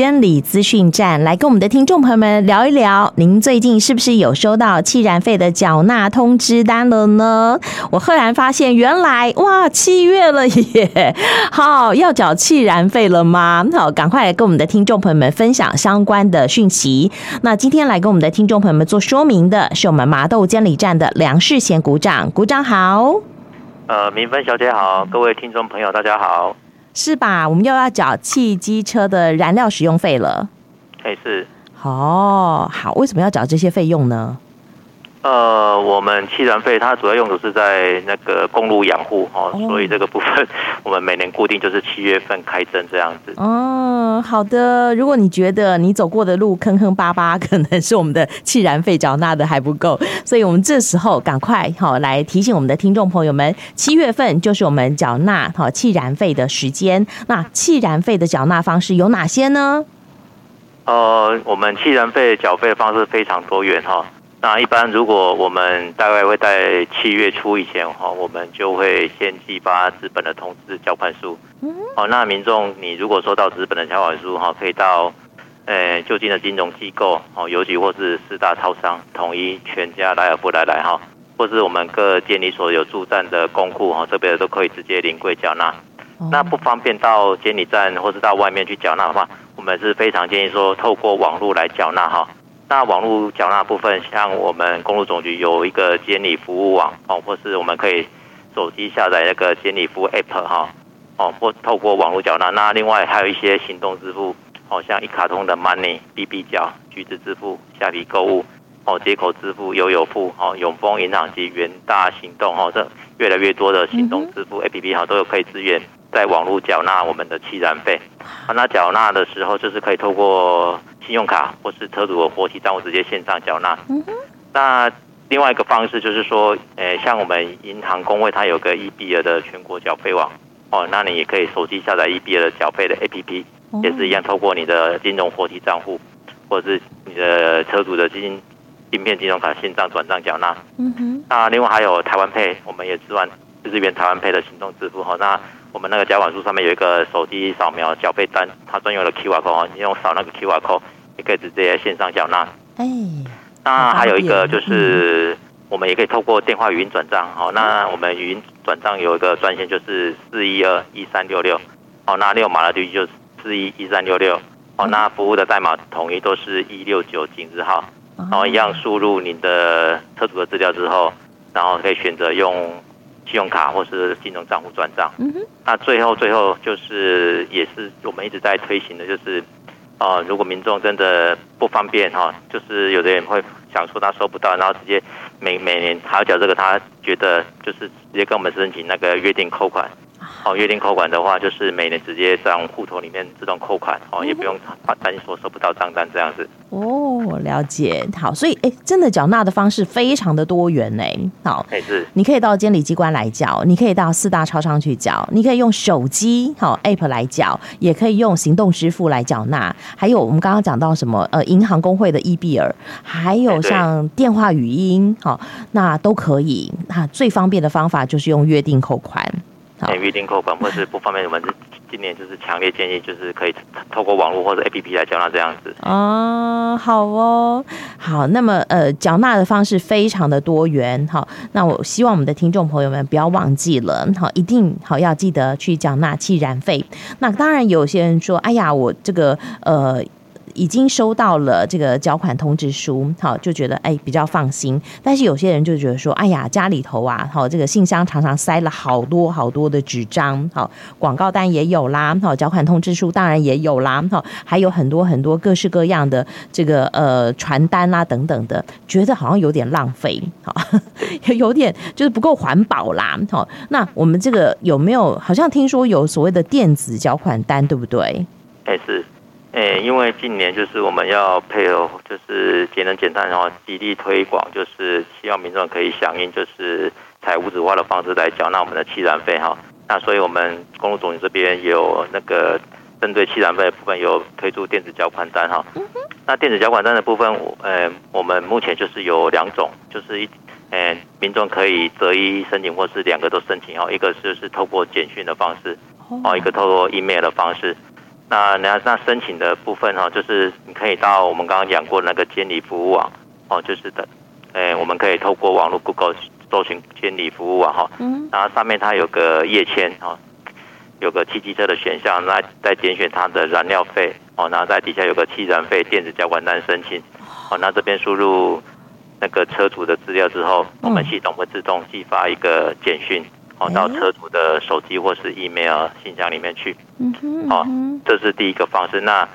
监理资讯站来跟我们的听众朋友们聊一聊，您最近是不是有收到气燃费的缴纳通知单了呢？我赫然发现，原来哇，七月了耶！好，要缴气燃费了吗？好，赶快来跟我们的听众朋友们分享相关的讯息。那今天来跟我们的听众朋友们做说明的是我们麻豆监理站的梁世贤股长，股长好。呃，明芬小姐好，各位听众朋友大家好。是吧？我们又要缴汽机车的燃料使用费了。哎，是。哦，好，为什么要缴这些费用呢？呃，我们气燃费它主要用途是在那个公路养护哦，所以这个部分我们每年固定就是七月份开征这样子。哦，好的。如果你觉得你走过的路坑坑巴巴，可能是我们的气燃费缴纳的还不够，所以我们这时候赶快好来提醒我们的听众朋友们，七月份就是我们缴纳好气燃费的时间。那气燃费的缴纳方式有哪些呢？呃，我们气燃费缴费的方式非常多元哈。那一般，如果我们大概会在七月初以前哈，我们就会先寄发资本的通知交款书。哦，那民众你如果收到资本的交款书哈，可以到呃就近的金融机构哦，邮局或是四大超商、统一、全家、莱尔富来来哈，或是我们各监理所有驻站的公库哈，这边都可以直接临柜缴纳。那不方便到监理站或是到外面去缴纳的话，我们是非常建议说透过网络来缴纳哈。那网络缴纳部分，像我们公路总局有一个监理服务网哦，或是我们可以手机下载那个监理服务 App 哈哦，或透过网络缴纳。那另外还有一些行动支付，好，像一卡通的 Money、BB 缴、橘子支付、虾皮购物哦、街口支付、悠游付哦、永丰银行及元大行动哦，这越来越多的行动支付 APP 哈都有可以支援在网络缴纳我们的气燃费。那缴纳的时候就是可以透过。信用卡或是车主的活期账户直接线上缴纳。那另外一个方式就是说，呃，像我们银行工会它有个 eBill 的全国缴费网哦，那你也可以手机下载 eBill 的缴费的 APP，也是一样透过你的金融活期账户或者是你的车主的金芯片金融卡线上转账缴纳。那另外还有台湾 Pay，我们也支援支援台湾 Pay 的行动支付哈。那我们那个缴款书上面有一个手机扫描缴费单，它专用的 QR code，你用扫那个 QR code。也可以直接线上缴纳。哎，那还有一个就是，我们也可以透过电话语音转账。好，那我们语音转账有一个专线，就是四一二一三六六。好，那六码的地区就是四一一三六六。好，那服务的代码统一都是一六九井字号。然后一样输入您的车主的资料之后，然后可以选择用信用卡或是金融账户转账。嗯哼。那最后最后就是也是我们一直在推行的，就是。哦，如果民众真的不方便哈，就是有的人会想说他收不到，然后直接每每年还要缴这个，他觉得就是直接跟我们申请那个约定扣款。哦，约定扣款的话，就是每年直接在户头里面自动扣款，哦，也不用担心说收不到账单这样子。哦，了解。好，所以哎，真的缴纳的方式非常的多元呢。好，是。你可以到监理机关来缴，你可以到四大超商去缴，你可以用手机好 App 来缴，也可以用行动支付来缴纳。还有我们刚刚讲到什么呃，银行工会的 eBill，还有像电话语音，好，那都可以。那最方便的方法就是用约定扣款。预定扣款或是不方便，我们今年就是强烈建议，就是可以透过网络或者 APP 来缴纳这样子。哦，好哦，好。那么呃，缴纳的方式非常的多元，好。那我希望我们的听众朋友们不要忘记了，好，一定好要记得去缴纳气燃费。那当然有些人说，哎呀，我这个呃。已经收到了这个缴款通知书，好，就觉得哎比较放心。但是有些人就觉得说，哎呀，家里头啊，好，这个信箱常常塞了好多好多的纸张，好，广告单也有啦，好，缴款通知书当然也有啦，好，还有很多很多各式各样的这个呃传单啊等等的，觉得好像有点浪费，好，有点就是不够环保啦，好，那我们这个有没有？好像听说有所谓的电子缴款单，对不对？哎是。诶，因为近年就是我们要配合，就是节能减碳，然后极力推广，就是希望民众可以响应，就是采无纸化的方式来缴纳我们的气燃费哈。那所以我们公路总局这边有那个针对气燃费的部分有推出电子缴款单哈。那电子缴款单的部分，呃，我们目前就是有两种，就是一，呃，民众可以择一申请，或是两个都申请哈。一个就是透过简讯的方式，哦，一个透过 email 的方式。那那那申请的部分哈，就是你可以到我们刚刚讲过那个监理服务网哦，就是的，诶，我们可以透过网络 Google 搜寻监理服务网哈，嗯，然后上面它有个页签哈，有个汽机车的选项，那再点选它的燃料费哦，然后在底下有个汽燃费电子交管单申请，哦，那这边输入那个车主的资料之后，我们系统会自动寄发一个简讯。哦，到车主的手机或是 email 信箱里面去。嗯哼，好，这是第一个方式。那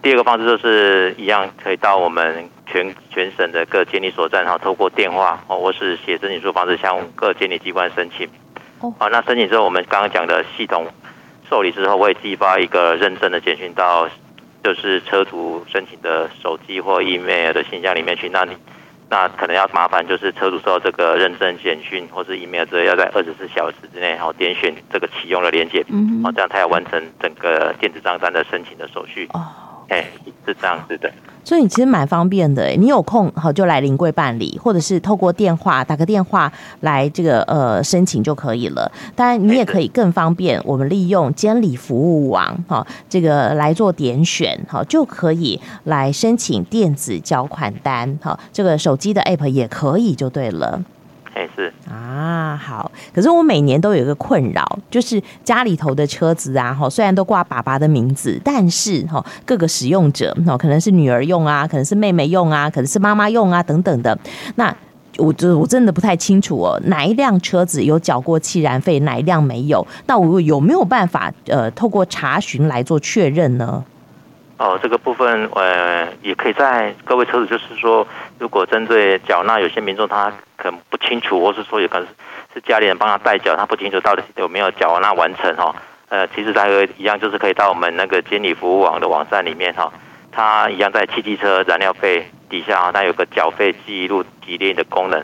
第二个方式就是一样，可以到我们全全省的各监理所站，哈，透过电话哦，或是写申请书方式向各监理机关申请。哦，好，那申请之后，我们刚刚讲的系统受理之后，会寄发一个认证的简讯到，就是车主申请的手机或 email 的信箱里面去。那你。那可能要麻烦，就是车主收到这个认证简讯或是 email 之后，要在二十四小时之内，然后点选这个启用的连接，嗯，哦，这样才要完成整个电子账单的申请的手续。哦，哎，是这样子的。所以你其实蛮方便的，你有空好就来临柜办理，或者是透过电话打个电话来这个呃申请就可以了。当然，你也可以更方便，我们利用监理服务网哈，这个来做点选哈，就可以来申请电子缴款单哈，这个手机的 app 也可以就对了。哎，是啊，好。可是我每年都有一个困扰，就是家里头的车子啊，哈，虽然都挂爸爸的名字，但是哈，各个使用者，哈，可能是女儿用啊，可能是妹妹用啊，可能是妈妈用啊，等等的。那我就我真的不太清楚哦，哪一辆车子有缴过气燃费，哪一辆没有？那我有没有办法呃，透过查询来做确认呢？哦，这个部分呃，也可以在各位车主，就是说，如果针对缴纳，有些民众他可能不清楚，或是说有可能是家里人帮他代缴，他不清楚到底有没有缴纳完成哈。呃，其实他会一样，就是可以到我们那个监理服务网的网站里面哈，他一样在汽机车燃料费底下啊，它有个缴费记录提炼的功能。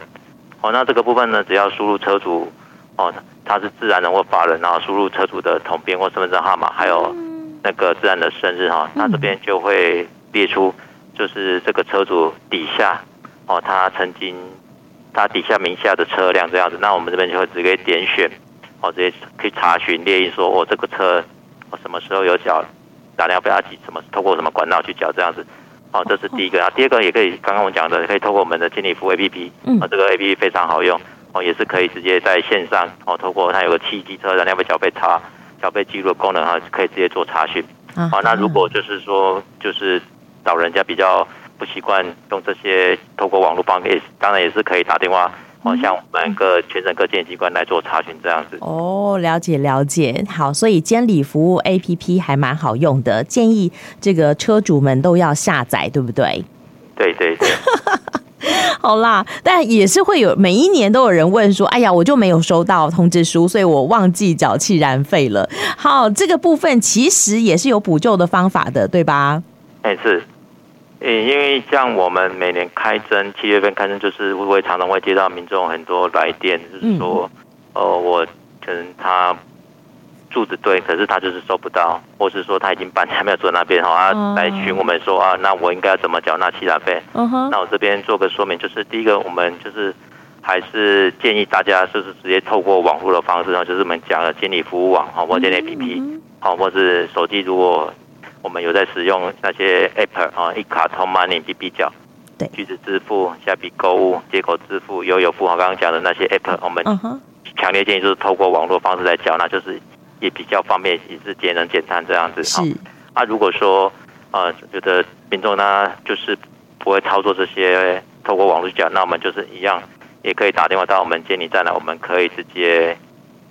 哦，那这个部分呢，只要输入车主哦，他是自然人或法人，然后输入车主的统编或身份证号码，还有。那个自然的生日哈，那这边就会列出，就是这个车主底下哦，他曾经他底下名下的车辆这样子，那我们这边就会直接点选哦，直接可以查询列印说，我这个车我什么时候有缴，打电话不要急，什么透过什么管道去缴这样子，哦，这是第一个。啊，第二个也可以，刚刚我讲的可以透过我们的经理服务 APP，啊，这个 APP 非常好用哦，也是可以直接在线上哦，透过它有个汽机车燃料费缴费查。缴费记录的功能啊，可以直接做查询。啊，那如果就是说，就是老人家比较不习惯用这些透过网络方式，当然也是可以打电话，哦，像我们各全省各监理机关来做查询这样子。哦，了解了解。好，所以监理服务 APP 还蛮好用的，建议这个车主们都要下载，对不对？对对对。好啦，但也是会有每一年都有人问说：“哎呀，我就没有收到通知书，所以我忘记缴汽燃费了。”好，这个部分其实也是有补救的方法的，对吧？哎，是，因为像我们每年开征七月份开征，就是会常常会接到民众很多来电，就是说，呃、嗯，我可能他。住的对，可是他就是收不到，或是说他已经搬家没有住那边哈，啊，来询我们说啊，那我应该要怎么缴纳汽燃费？嗯哼，那我这边做个说明，就是第一个，我们就是还是建议大家就是直接透过网络的方式，然后就是我们讲的监理服务网哈，或者 APP，好，或是手机，如果我们有在使用那些 App 啊，一卡通 Money、B B 缴，对，橘子支付、虾皮购物、接口支付、悠游付，我刚刚讲的那些 App，我们强烈建议就是透过网络方式来缴纳，就是。也比较方便，也是节能减碳这样子。是。啊，如果说呃有的民众呢就是不会操作这些透过网络缴，那我们就是一样，也可以打电话到我们监理站来，我们可以直接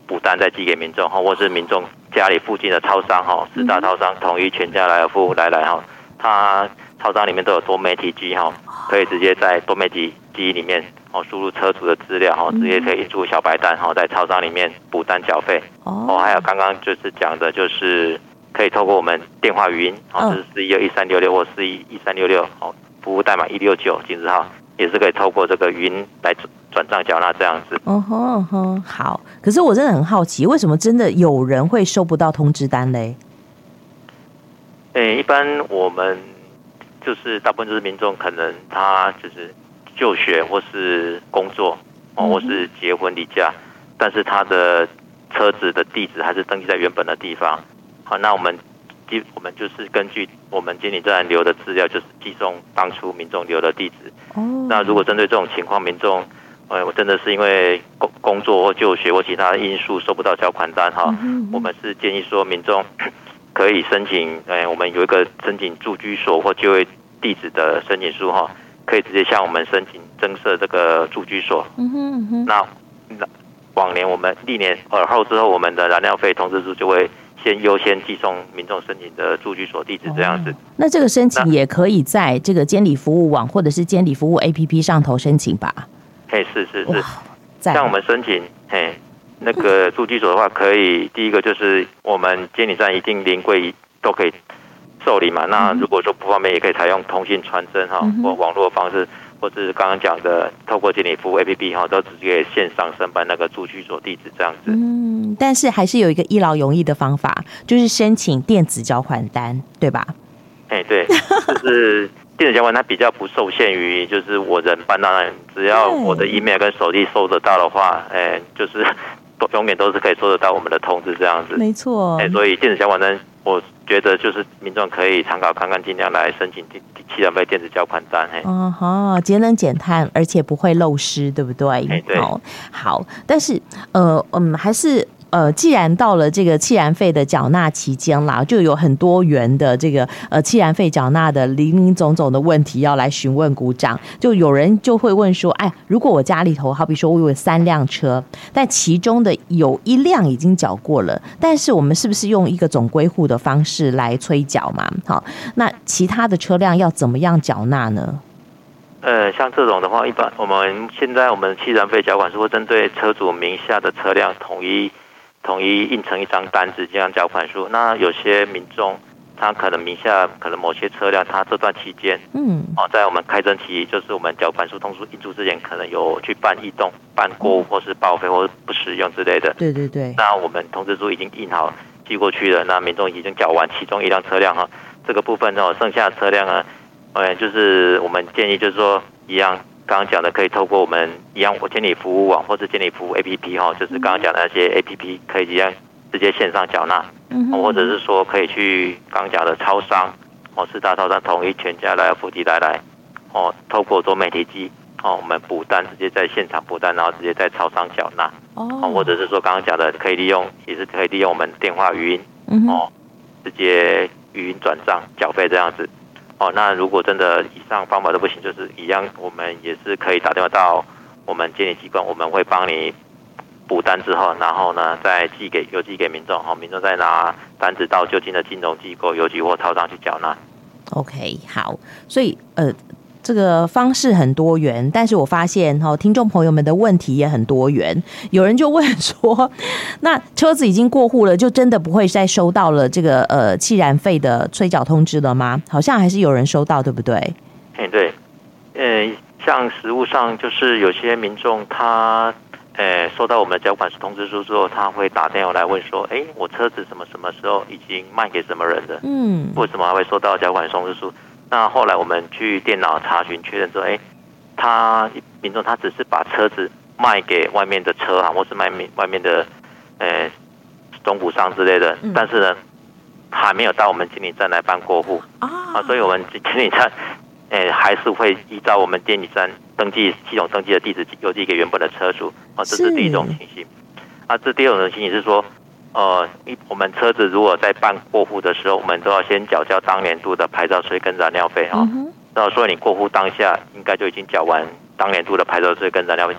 补单再寄给民众哈，或是民众家里附近的超商哈，四大超商统一全家来福来来哈，它超商里面都有多媒体机哈，可以直接在多媒体机里面。哦，输入车主的资料哈，直接可以印出小白单哈，在超商里面补单缴费。哦，还有刚刚就是讲的，就是可以透过我们电话语音，哦，是四一二一三六六或四一一三六六，哦，服务代码一六九金字号，也是可以透过这个语音来转转账缴纳这样子。哦吼吼，好。可是我真的很好奇，为什么真的有人会收不到通知单嘞？诶，一般我们就是大部分就是民众，可能他就是。就学或是工作哦，或是结婚离家，但是他的车子的地址还是登记在原本的地方。好，那我们基我们就是根据我们监理站留的资料，就是寄送当初民众留的地址。哦。那如果针对这种情况，民众，呃，我真的是因为工工作或就学或其他因素收不到缴款单哈，我们是建议说民众 可以申请，呃，我们有一个申请住居所或就业地址的申请书哈，可以直接向我们申请增设这个住居所。嗯哼嗯哼。那那往年我们历年而后之后，我们的燃料费通知书就会。先优先寄送民众申请的住居所地址，这样子。那这个申请也可以在这个监理服务网或者是监理服务 APP 上头申请吧？嘿，是是是。像我们申请嘿那个住居所的话，可以第一个就是我们监理站一定临柜都可以受理嘛。那如果说不方便，也可以采用通信传真哈或网络方式。或者是刚刚讲的，透过经理服务 APP 哈，都直接线上申办那个住居所地址这样子。嗯，但是还是有一个一劳永逸的方法，就是申请电子缴款单，对吧？哎，对，就是电子缴款它比较不受限于，就是我人办到那，只要我的 email 跟手机收得到的话，哎，就是都 永远都是可以收得到我们的通知这样子。没错。哎，所以电子缴款单，我觉得就是民众可以参考看看，尽量来申请第七张费电子缴款单，嘿，哦好，节能减碳，而且不会漏失，对不对？对，好，好，但是，呃，嗯，还是。呃，既然到了这个气燃费的缴纳期间啦，就有很多元的这个呃气燃费缴纳的林林总总的问题要来询问股长。就有人就会问说，哎，如果我家里头好比说我有三辆车，但其中的有一辆已经缴过了，但是我们是不是用一个总归户的方式来催缴嘛？好，那其他的车辆要怎么样缴纳呢？呃，像这种的话，一般我们现在我们气燃费缴款是会针对车主名下的车辆统一。统一印成一张单子，这样缴款书。那有些民众，他可能名下可能某些车辆，他这段期间，嗯，哦，在我们开征期，就是我们缴款书通知印出之前，可能有去办异动、办过户或是报废或是不使用之类的。对对对。那我们通知书已经印好寄过去了，那民众已经缴完其中一辆车辆哈，这个部分呢，剩下的车辆呢，呃，就是我们建议就是说一样。刚刚讲的可以透过我们一样，我监理服务网或者监理服务 APP 哈，就是刚刚讲的那些 APP 可以一样直接线上缴纳，嗯或者是说可以去刚刚讲的超商哦，四大超商统一全家来福地来来哦，透过多媒体机哦，我们补单直接在现场补单，然后直接在超商缴纳哦，或者是说刚刚讲的可以利用，也是可以利用我们电话语音哦，直接语音转账缴费这样子。哦，那如果真的以上方法都不行，就是一样，我们也是可以打电话到我们监理机关，我们会帮你补单之后，然后呢再寄给邮寄给民众，好，民众再拿单子到就近的金融机构、邮局或超商去缴纳。OK，好，所以呃。这个方式很多元，但是我发现哈，听众朋友们的问题也很多元。有人就问说，那车子已经过户了，就真的不会再收到了这个呃气燃费的催缴通知了吗？好像还是有人收到，对不对？哎，对，呃，像实务上就是有些民众他呃收到我们的缴款通知书之后，他会打电话来问说，哎，我车子什么什么时候已经卖给什么人了？嗯，为什么还会收到缴款通知书？那后来我们去电脑查询确认说，哎，他民众他只是把车子卖给外面的车行，或是卖面外面的呃中古商之类的，但是呢还没有到我们经理站来办过户啊，所以我们经理站哎 还是会依照我们监理站登记系统登记的地址邮寄给原本的车主啊，这是第一种情形。啊，这第二种情形是说。呃，一我们车子如果在办过户的时候，我们都要先缴交当年度的牌照税跟燃料费哈。那、嗯、所以你过户当下应该就已经缴完当年度的牌照税跟燃料费，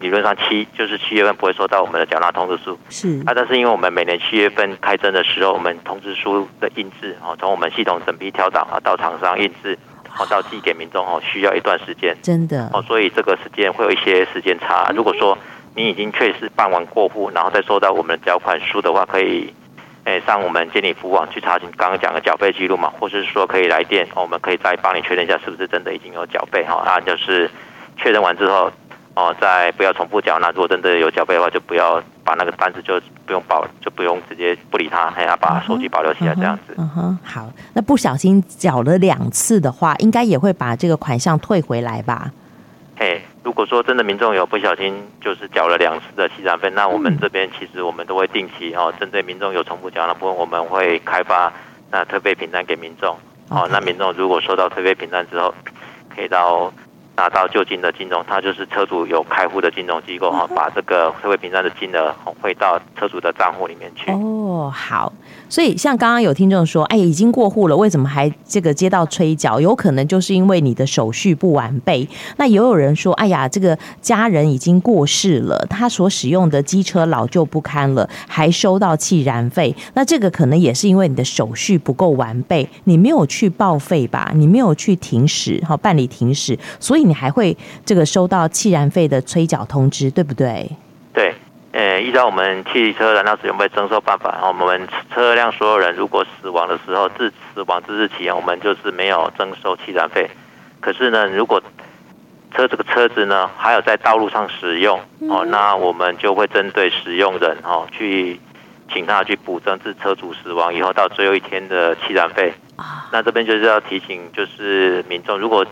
理论上七就是七月份不会收到我们的缴纳通知书。是啊，但是因为我们每年七月份开征的时候，我们通知书的印制哦，从我们系统审批调档啊到厂商印制，然后到寄给民众哦，需要一段时间。真的哦，所以这个时间会有一些时间差。如果说你已经确实办完过户，然后再收到我们的缴款书的话，可以，诶，上我们监理服务网去查询刚刚讲的缴费记录嘛，或者是说可以来电，我们可以再帮你确认一下是不是真的已经有缴费哈，啊，就是确认完之后，哦，再不要重复缴纳。如果真的有缴费的话，就不要把那个单子就不用保，就不用直接不理他，还要把手机保留起来这样子。嗯哼，好，那不小心缴了两次的话，应该也会把这个款项退回来吧？嘿。如果说真的民众有不小心就是缴了两次的气燃费，那我们这边其实我们都会定期哦，针对民众有重复缴纳部分，我们会开发那退费凭单给民众。哦那民众如果收到退费凭单之后，可以到。拿到就近的金融，它就是车主有开户的金融机构哈，把这个社会平单的金额汇到车主的账户里面去。哦，哦好，所以像刚刚有听众说，哎，已经过户了，为什么还这个接到催缴？有可能就是因为你的手续不完备。那也有人说，哎呀，这个家人已经过世了，他所使用的机车老旧不堪了，还收到弃燃费。那这个可能也是因为你的手续不够完备，你没有去报废吧？你没有去停驶，好办理停驶，所以。你还会这个收到弃燃费的催缴通知，对不对？对，呃，依照我们汽车燃料使用费征收办法，我们车辆所有人如果死亡的时候，自死亡之日起，我们就是没有征收汽燃费。可是呢，如果车这个车子呢还有在道路上使用哦，那我们就会针对使用人哦去请他去补征至车主死亡以后到最后一天的汽燃费。那这边就是要提醒，就是民众如果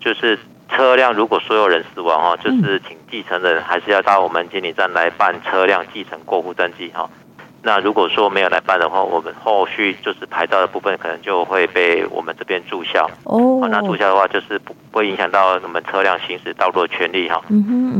就是。车辆如果所有人死亡哦，就是请继承人还是要到我们监理站来办车辆继承过户登记哈。那如果说没有来办的话，我们后续就是牌照的部分可能就会被我们这边注销哦。那注销的话就是不会影响到我们车辆行驶道路的权利哈。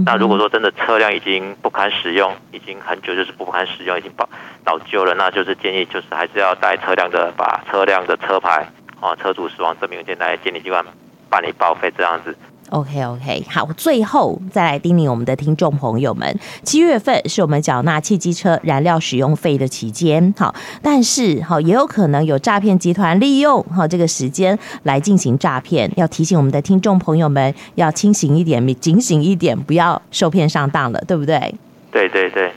那如果说真的车辆已经不堪使用，已经很久就是不堪使用，已经老老旧了，那就是建议就是还是要带车辆的把车辆的车牌啊、车主死亡证明文件来监理机关办理报废这样子。OK OK，好，最后再来叮咛我们的听众朋友们，七月份是我们缴纳汽机车燃料使用费的期间，好，但是好也有可能有诈骗集团利用好这个时间来进行诈骗，要提醒我们的听众朋友们要清醒一点，警醒一点，不要受骗上当了，对不对？对对对。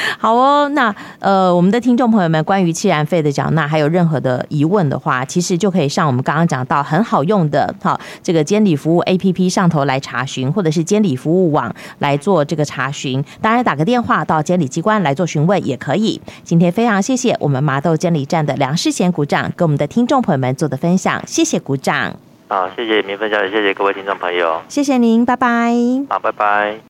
好哦，那呃，我们的听众朋友们，关于气燃费的缴纳，还有任何的疑问的话，其实就可以上我们刚刚讲到很好用的，好这个监理服务 APP 上头来查询，或者是监理服务网来做这个查询。当然，打个电话到监理机关来做询问也可以。今天非常谢谢我们麻豆监理站的梁世贤股长跟我们的听众朋友们做的分享，谢谢股长。好，谢谢明分小姐，谢谢各位听众朋友，谢谢您，拜拜。好，拜拜。